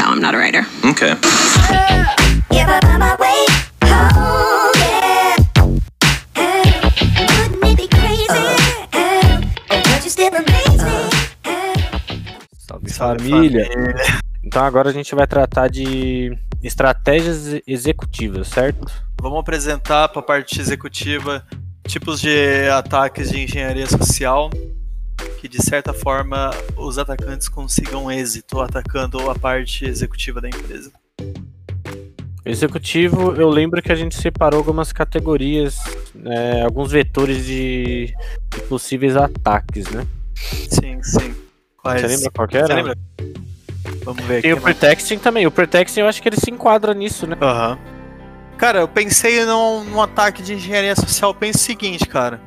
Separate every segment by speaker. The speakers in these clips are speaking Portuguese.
Speaker 1: No, I'm not a writer.
Speaker 2: Okay.
Speaker 3: Salve, família. Então agora a gente vai tratar de estratégias executivas, certo?
Speaker 4: Vamos apresentar para a parte executiva tipos de ataques de engenharia social que de certa forma os atacantes consigam êxito atacando a parte executiva da empresa.
Speaker 3: Executivo, eu lembro que a gente separou algumas categorias, né, alguns vetores de, de possíveis ataques, né?
Speaker 4: Sim, sim. Quais?
Speaker 3: Você lembra qual
Speaker 4: Você
Speaker 3: era?
Speaker 4: lembra? Vamos ver aqui.
Speaker 3: Tem o
Speaker 4: mano.
Speaker 3: Pretexting também. O Pretexting eu acho que ele se enquadra nisso, né?
Speaker 4: Aham. Cara, eu pensei num, num ataque de engenharia social. Pensa o seguinte, cara.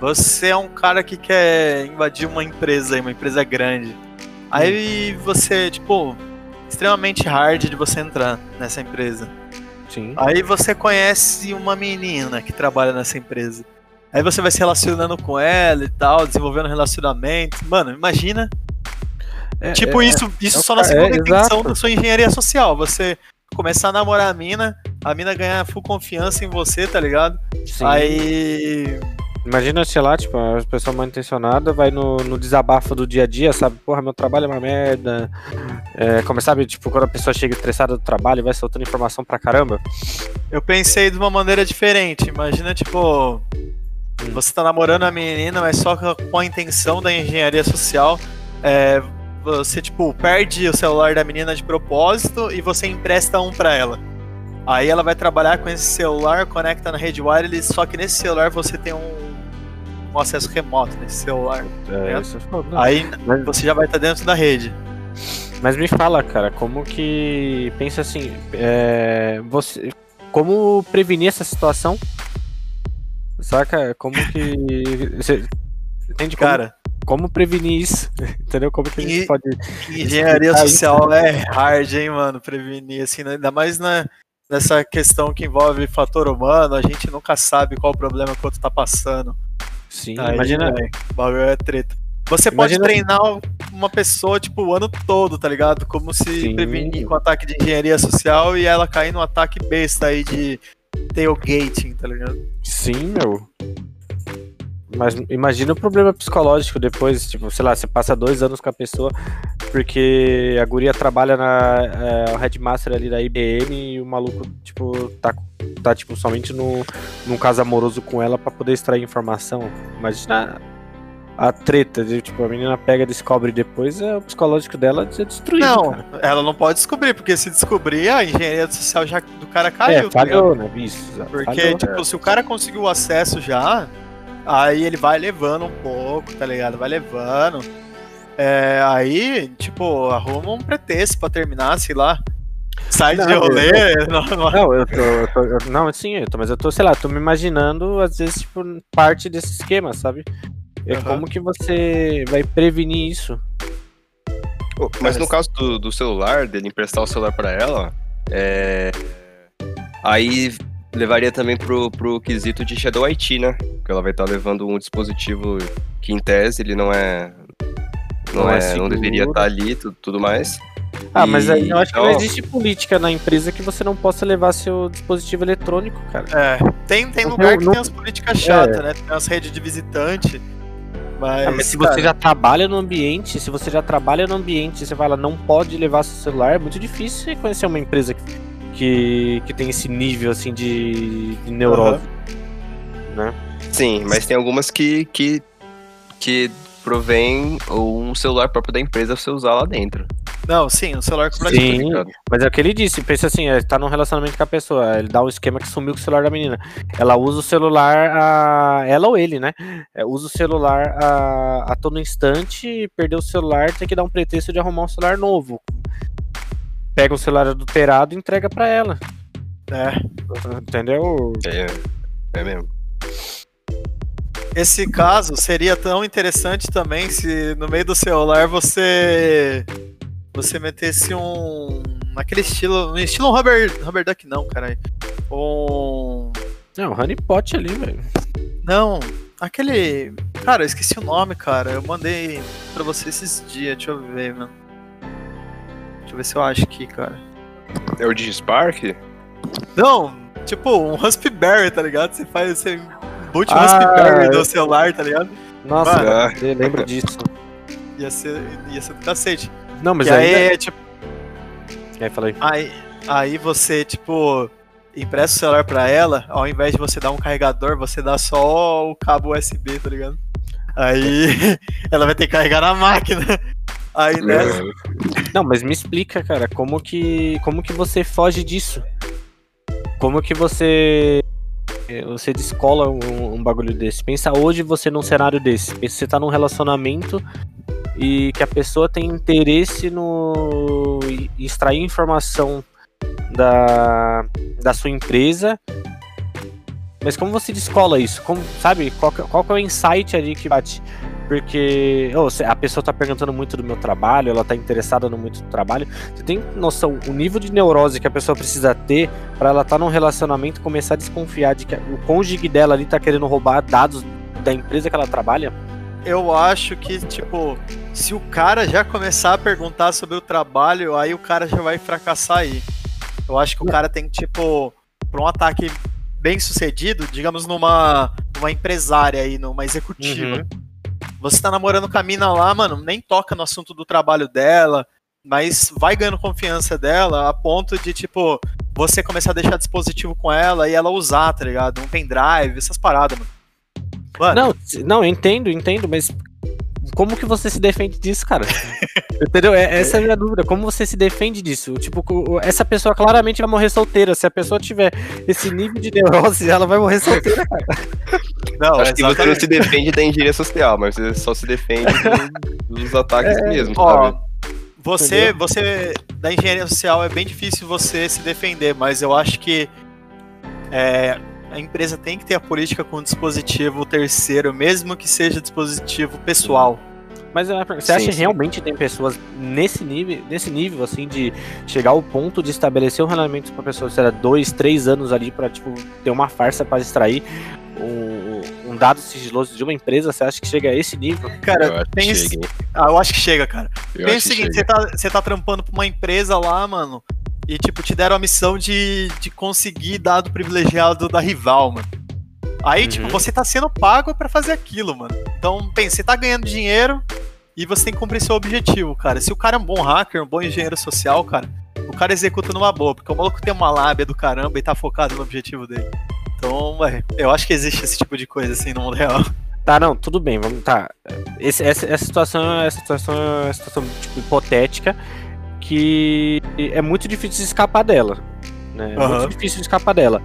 Speaker 4: Você é um cara que quer invadir uma empresa aí, uma empresa grande. Aí você, tipo, extremamente hard de você entrar nessa empresa.
Speaker 3: Sim.
Speaker 4: Aí você conhece uma menina que trabalha nessa empresa. Aí você vai se relacionando com ela e tal, desenvolvendo relacionamento. Mano, imagina.
Speaker 3: É,
Speaker 4: tipo,
Speaker 3: é,
Speaker 4: isso, isso
Speaker 3: é
Speaker 4: só na segunda
Speaker 3: é,
Speaker 4: intenção da sua engenharia social. Você começar a namorar a mina, a mina ganhar full confiança em você, tá ligado?
Speaker 3: sim.
Speaker 4: Aí.
Speaker 3: Imagina, sei lá, tipo, a pessoa mal intencionada vai no, no desabafo do dia a dia, sabe? Porra, meu trabalho é uma merda. É, como sabe, tipo, quando a pessoa chega estressada do trabalho e vai soltando informação pra caramba.
Speaker 4: Eu pensei de uma maneira diferente. Imagina, tipo. Você tá namorando a menina, mas só com a intenção da engenharia social. É, você, tipo, perde o celular da menina de propósito e você empresta um pra ela. Aí ela vai trabalhar com esse celular, conecta na rede wireless, só que nesse celular você tem um, um acesso remoto nesse celular.
Speaker 3: É,
Speaker 4: É.
Speaker 3: isso é.
Speaker 4: Aí
Speaker 3: Mas-
Speaker 4: você já vai estar dentro da rede.
Speaker 3: Mas me fala, cara, como que. Pensa assim, é, você. Como prevenir essa situação? Saca? Como que. Você entende como,
Speaker 4: Cara,
Speaker 3: como prevenir isso? Entendeu? Como que a gente
Speaker 4: E-
Speaker 3: pode.
Speaker 4: engenharia
Speaker 3: explicar isso?
Speaker 4: social é hard, hein, mano, prevenir, assim, né? ainda mais na, nessa questão que envolve fator humano, a gente nunca sabe qual o problema que o outro tá passando.
Speaker 3: Sim,
Speaker 4: Aí,
Speaker 3: imagina.
Speaker 4: velho, o bagulho é treta. Você pode
Speaker 3: Imagina-
Speaker 4: treinar uma pessoa, tipo, o ano todo, tá ligado? Como se
Speaker 3: Sim.
Speaker 4: prevenir com ataque de engenharia social e ela cair num ataque besta aí de tailgating, tá ligado?
Speaker 3: Sim, meu. Mas imagina o problema psicológico depois, tipo, sei lá, você passa dois anos com a pessoa porque a guria trabalha na é, headmaster ali da IBM e o maluco, tipo, tá, tá tipo, somente no, num caso amoroso com ela pra poder extrair informação. Imagina a treta, de, tipo, a menina pega, descobre depois, é, o psicológico dela é destruído.
Speaker 4: Não,
Speaker 3: cara.
Speaker 4: ela não pode descobrir, porque se descobrir, a engenharia social já do cara caiu.
Speaker 3: É,
Speaker 4: tá
Speaker 3: falhou, né? Isso,
Speaker 4: Porque,
Speaker 3: falhou.
Speaker 4: tipo, se o cara conseguiu o acesso já, aí ele vai levando um pouco, tá ligado? Vai levando. É, aí, tipo, arruma um pretexto pra terminar, sei lá. Sai de
Speaker 3: Não,
Speaker 4: rolê. não- não-
Speaker 3: Não, eu tô, eu tô- eu- não, sim, eu tô, mas eu tô, sei lá, tô me imaginando, às vezes, tipo, parte desse esquema, sabe? É
Speaker 4: Aham.
Speaker 3: como que você vai prevenir isso?
Speaker 5: Mas no caso do, do celular, dele emprestar o celular pra ela, é... aí levaria também pro, pro quesito de Shadow IT, né? Porque ela vai estar levando um dispositivo que, em tese, ele não é. Não,
Speaker 3: Não é
Speaker 5: é, não
Speaker 3: seguro.
Speaker 5: deveria estar ali e tudo, tudo mais.
Speaker 3: Ah, mas aí eu acho que não
Speaker 5: então-
Speaker 3: existe política na empresa que você não possa levar seu dispositivo eletrônico, cara.
Speaker 4: É, tem, tem
Speaker 3: Não-
Speaker 4: lugar que
Speaker 3: não-
Speaker 4: tem umas políticas chatas, né? Tem umas redes de visitante. Mas,
Speaker 3: Ah, mas se
Speaker 4: cara,
Speaker 3: você já trabalha no ambiente, se você já trabalha no ambiente e você fala não pode levar seu celular, é muito difícil você conhecer uma empresa que, que, que tem esse nível assim de, de neurose. Né?
Speaker 5: Sim, mas tem algumas que, que, que provém um celular próprio da empresa pra você usar lá dentro.
Speaker 4: Não, sim, o celular completamente.
Speaker 3: Sim,
Speaker 5: ligado?
Speaker 3: mas é o que ele disse, pensa assim, é, tá num relacionamento com a pessoa, ele dá um esquema que sumiu com o celular da menina. Ela usa o celular, a, ela ou ele, né? É, usa o celular a, a todo instante, perdeu o celular, tem que dar um pretexto de arrumar um celular novo. Pega um celular adulterado e entrega pra ela,
Speaker 4: É.
Speaker 3: entendeu?
Speaker 5: É, é mesmo.
Speaker 4: Esse caso seria tão interessante também se no meio do celular você você metesse um naquele estilo, um estilo Robert, Robert Duck não, caralho. Um
Speaker 3: Não, honeypot ali, velho.
Speaker 4: não, Aquele. Cara, eu esqueci o nome, cara. Eu mandei pra você esses dias. Deixa eu ver, mano. Deixa eu ver se eu acho aqui, cara.
Speaker 5: É o DigiSpark?
Speaker 4: Não, tipo, um Raspberry, tá ligado? Você faz. Você boot o
Speaker 3: Ah,
Speaker 4: Raspberry
Speaker 3: eu-
Speaker 4: do celular, tá ligado?
Speaker 3: Nossa,
Speaker 4: Mano.
Speaker 3: eu lembro disso.
Speaker 4: Ia ser, ia ser do cacete.
Speaker 3: Não, mas
Speaker 4: e aí,
Speaker 3: aí.
Speaker 4: é, tipo,
Speaker 3: Aí falei.
Speaker 4: aí, aí você, tipo, empresta o celular pra ela, ao invés de você dar um carregador, você dá só o cabo USB, tá ligado? Aí ela vai ter que carregar na máquina. Aí nessa.
Speaker 3: Não, mas me explica, cara, como que, como que você foge disso? Como que você você descola um, um bagulho desse? Pensa hoje você num cenário desse. Pensa você tá num relacionamento e que a pessoa tem interesse no em extrair informação da, da sua empresa. Mas como você descola isso? Como, sabe, qual, qual que é o insight ali que bate? Porque se a pessoa tá perguntando muito do meu trabalho, ela tá interessada no muito do trabalho. Você tem noção o nível de neurose que a pessoa precisa ter pra ela estar num relacionamento e começar a desconfiar de que o cônjuge dela ali tá querendo roubar dados da empresa que ela trabalha?
Speaker 4: Eu acho que, tipo, se o cara já começar a perguntar sobre o trabalho, aí o cara já vai fracassar aí. Eu acho que o cara tem que, tipo, pra um ataque bem sucedido, digamos numa, numa empresária aí, numa executiva.
Speaker 3: Uhum.
Speaker 4: Você tá namorando com a mina lá, mano, nem toca no assunto do trabalho dela, mas vai ganhando confiança dela a ponto de, tipo, você começar a deixar dispositivo com ela e ela usar, tá ligado? Um pendrive, essas paradas, mano. Mano,
Speaker 3: Não, não, eu entendo, entendo, mas como que você se defende disso, cara? Entendeu? É- essa é a minha dúvida. Como você se defende disso? Tipo, essa pessoa claramente vai morrer solteira. Se a pessoa tiver esse nível de neurose, ela vai morrer solteira, cara.
Speaker 4: não,
Speaker 5: Acho que você não
Speaker 4: exatamente.
Speaker 5: se defende da engenharia social, mas você só se defende do- dos ataques mesmo,
Speaker 4: Ó,
Speaker 5: sabe?
Speaker 4: você, você da engenharia social é bem difícil você se defender, mas eu acho que é, a empresa tem que ter a política com dispositivo terceiro, mesmo que seja dispositivo pessoal.
Speaker 3: Mas eu- você
Speaker 5: Sim,
Speaker 3: acha que
Speaker 5: sim.
Speaker 3: realmente tem pessoas nesse nível, nesse nível, assim, de chegar ao ponto de estabelecer um relacionamento com a pessoa, sei lá, dois, três anos ali pra, tipo, ter uma farsa pra extrair um, um dado sigiloso de uma empresa? Você acha que chega a esse nível?
Speaker 4: Cara,
Speaker 5: Eu acho que chega, hein?
Speaker 4: ah, eu acho que chega, cara.
Speaker 5: Eu
Speaker 4: Pensa o
Speaker 5: que
Speaker 4: seguinte, você tá, você tá trampando pra uma empresa lá, mano, e tipo, te deram a missão de, de conseguir dado privilegiado da rival, mano. Aí,
Speaker 3: Uhum.
Speaker 4: tipo, você tá sendo pago pra fazer aquilo, mano. Então, pensa, você tá ganhando dinheiro e você tem que cumprir seu objetivo, cara. Se o cara é um bom hacker, um bom engenheiro social, cara, o cara executa numa boa, porque o maluco tem uma lábia do caramba e tá focado no objetivo dele. Então, ué, eu acho que existe esse tipo de coisa assim no mundo real.
Speaker 3: Tá, não, tudo bem, vamos, tá. Esse- essa, essa situação, essa situação é uma situação, tipo, hipotética que é muito difícil escapar dela, né? É
Speaker 4: Aham.
Speaker 3: muito difícil escapar dela.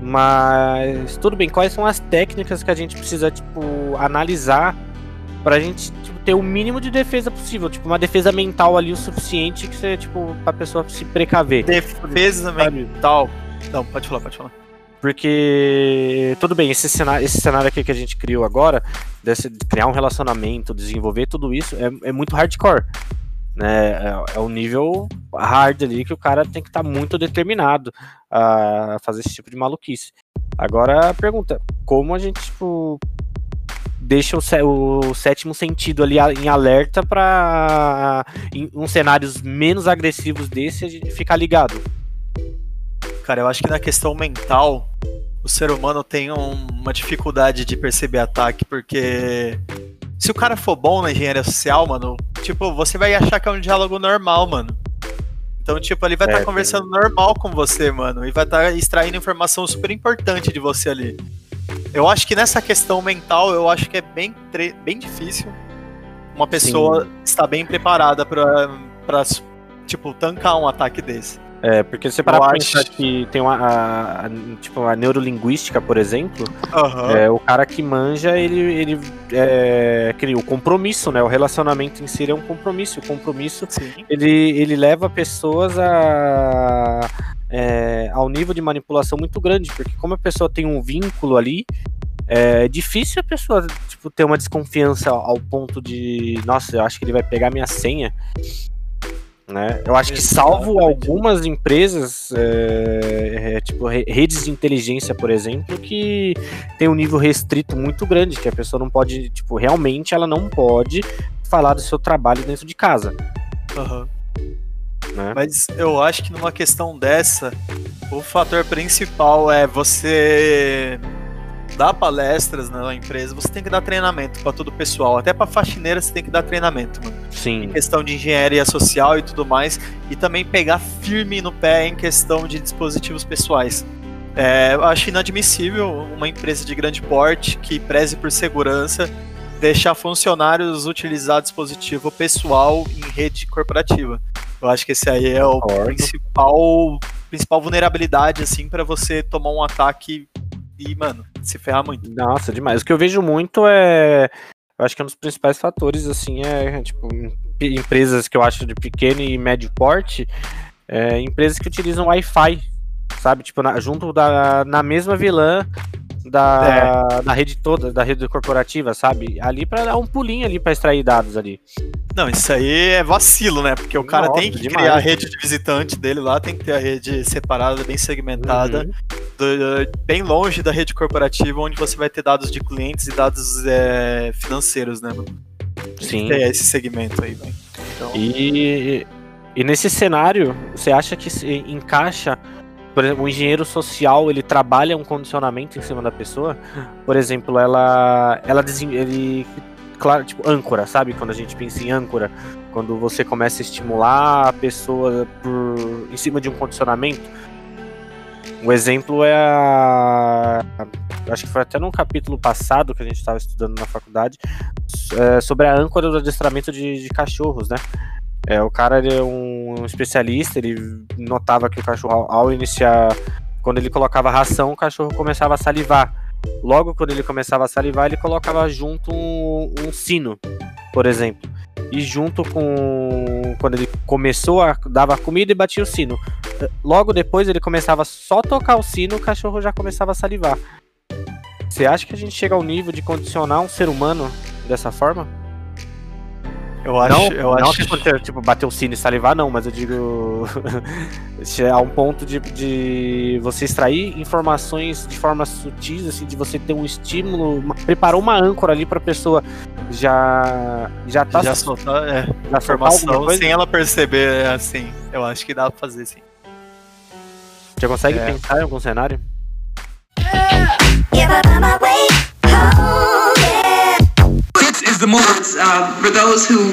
Speaker 3: Mas, tudo bem, quais são as técnicas que a gente precisa, tipo, analisar pra gente tipo, ter o mínimo de defesa possível? Tipo, uma defesa mental ali o suficiente que você, tipo, pra pessoa se precaver.
Speaker 4: Defesa mental. Não, pode falar, pode falar.
Speaker 3: Porque, tudo bem, esse cenário, esse cenário aqui que a gente criou agora, desse, de criar um relacionamento, desenvolver tudo isso, é, é muito hardcore. Né? É, é um nível hard ali que o cara tem que estar muito determinado a fazer esse tipo de maluquice. Agora a pergunta: como a gente, tipo, deixa o, sé- o sétimo sentido ali em alerta pra em uns cenários menos agressivos desse a gente ficar ligado?
Speaker 4: Cara, eu acho que na questão mental, o ser humano tem um- uma dificuldade de perceber ataque, porque se o cara for bom na engenharia social, mano, tipo, você vai achar que é um diálogo normal, mano. Então, tipo, ele vai estar
Speaker 3: É,
Speaker 4: conversando normal com você, mano, e vai estar extraindo informação super importante de você ali. Eu acho que nessa questão mental, eu acho que é bem, bem difícil uma pessoa estar bem preparada pra, tipo, tancar um ataque desse.
Speaker 3: É, porque você parar pra pensar que tem uma, a, a- tipo, a neurolinguística, por exemplo,
Speaker 4: Aham.
Speaker 3: é, o cara que manja, ele, ele é, cria o compromisso, né? O relacionamento em si é um compromisso. O compromisso,
Speaker 4: Sim.
Speaker 3: ele, ele leva pessoas a, é, ao nível de manipulação muito grande, porque como a pessoa tem um vínculo ali, é difícil a pessoa tipo, ter uma desconfiança ao ponto de, nossa, eu acho que ele vai pegar minha senha. Né? Eu acho que salvo algumas empresas, é, é, tipo re- redes de inteligência, por exemplo, que tem um nível restrito muito grande, que a pessoa não pode, tipo, realmente ela não pode falar do seu trabalho dentro de casa.
Speaker 4: Aham.
Speaker 3: Né?
Speaker 4: Mas eu acho que numa questão dessa, o fator principal é você dar palestras na empresa, você tem que dar treinamento para todo o pessoal, até para faxineira você tem que dar treinamento, mano. Em
Speaker 3: Sim,
Speaker 4: questão de engenharia social e tudo mais, e também pegar firme no pé em questão de dispositivos pessoais. É, eu acho inadmissível uma empresa de grande porte que preze por segurança deixar funcionários utilizar dispositivo pessoal em rede corporativa. Eu acho que esse aí é o principal, principal vulnerabilidade assim para você tomar um ataque e, mano, se ferrar muito.
Speaker 3: Nossa, demais. O que eu vejo muito é. Eu acho que um dos principais fatores, assim, é, tipo, em- empresas que eu acho de pequeno e médio porte, é, empresas que utilizam Wi-Fi, sabe? Tipo, na- junto da, na mesma vilã da, da rede toda, da rede corporativa, sabe? Ali pra dar um pulinho ali pra extrair dados ali.
Speaker 4: Não, isso aí é vacilo, né? Porque o cara
Speaker 3: Nossa,
Speaker 4: tem que
Speaker 3: demais.
Speaker 4: criar a rede de visitante dele lá, tem que ter a rede separada, bem segmentada,
Speaker 3: Uhum.
Speaker 4: do- bem longe da rede corporativa, onde você vai ter dados de clientes e dados é, financeiros, né, mano?
Speaker 3: Sim.
Speaker 4: Tem esse segmento aí, velho. Então,
Speaker 3: E, e nesse cenário, você acha que se encaixa, por exemplo, o engenheiro social, ele trabalha um condicionamento em cima da pessoa? Por exemplo, ela ela ele claro, tipo âncora, sabe? Quando a gente pensa em âncora, quando você começa a estimular a pessoa por em cima de um condicionamento. O exemplo é a acho que foi até num capítulo passado que a gente estava estudando na faculdade é, sobre a âncora do adestramento de, de cachorros, né? É, o cara ele é um especialista, ele notava que o cachorro, ao, iniciar, quando ele colocava ração, o cachorro começava a salivar. Logo, quando ele começava a salivar, ele colocava junto um, um sino, por exemplo. E junto com. Quando ele começou a. dava comida e batia o sino. Logo depois ele começava só a tocar o sino, o cachorro já começava a salivar. Você acha que a gente chega ao nível de condicionar um ser humano dessa forma?
Speaker 4: Eu acho,
Speaker 3: não,
Speaker 4: eu
Speaker 3: não
Speaker 4: acho
Speaker 3: que aconteça, tipo, bater o sino e salivar, não, mas eu digo. a um ponto de, de você extrair informações de forma sutis, assim, de você ter um estímulo, uma, preparar uma âncora ali pra pessoa já. Já tá.
Speaker 4: já soltar é,
Speaker 3: já
Speaker 4: informação sem ela perceber, é, assim. Eu acho que dá pra fazer, sim.
Speaker 3: Já consegue
Speaker 4: É.
Speaker 3: pensar em algum cenário?
Speaker 6: If I find my
Speaker 2: the moment uh, for those who